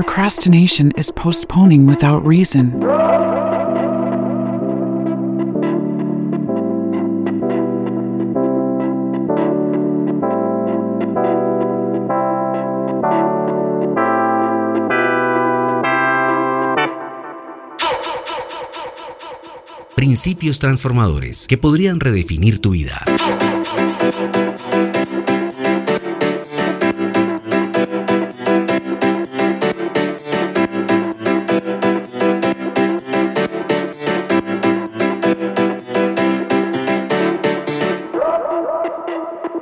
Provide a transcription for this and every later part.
Procrastination is postponing without reason. Principios transformadores que podrían redefinir tu vida.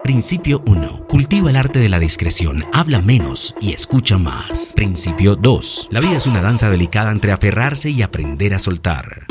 Principio 1. Cultiva el arte de la discreción, habla menos y escucha más. Principio 2. La vida es una danza delicada entre aferrarse y aprender a soltar.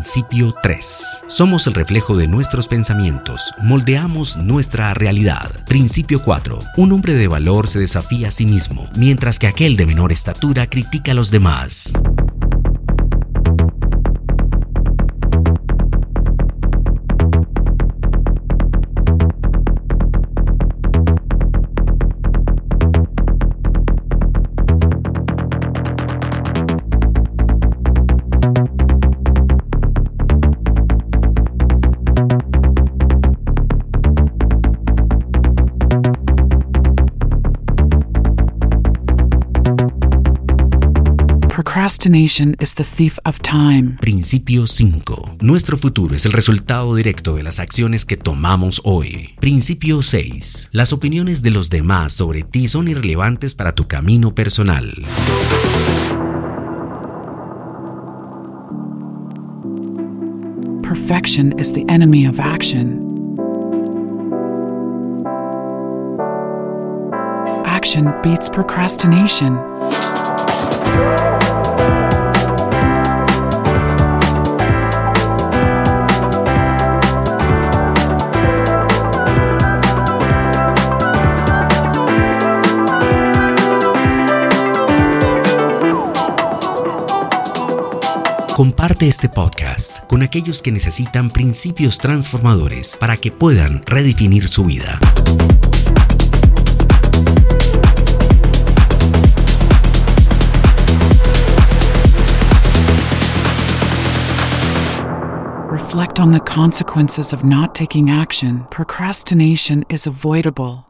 Principio 3. Somos el reflejo de nuestros pensamientos, moldeamos nuestra realidad. Principio 4. Un hombre de valor se desafía a sí mismo, mientras que aquel de menor estatura critica a los demás. Procrastination is the thief of time. Principio 5. Nuestro futuro es el resultado directo de las acciones que tomamos hoy. Principio 6. Las opiniones de los demás sobre ti son irrelevantes para tu camino personal. Perfection is the enemy of action. Action beats procrastination. Comparte este podcast con aquellos que necesitan principios transformadores para que puedan redefinir su vida. Reflect on the consequences of not taking action. Procrastination is avoidable.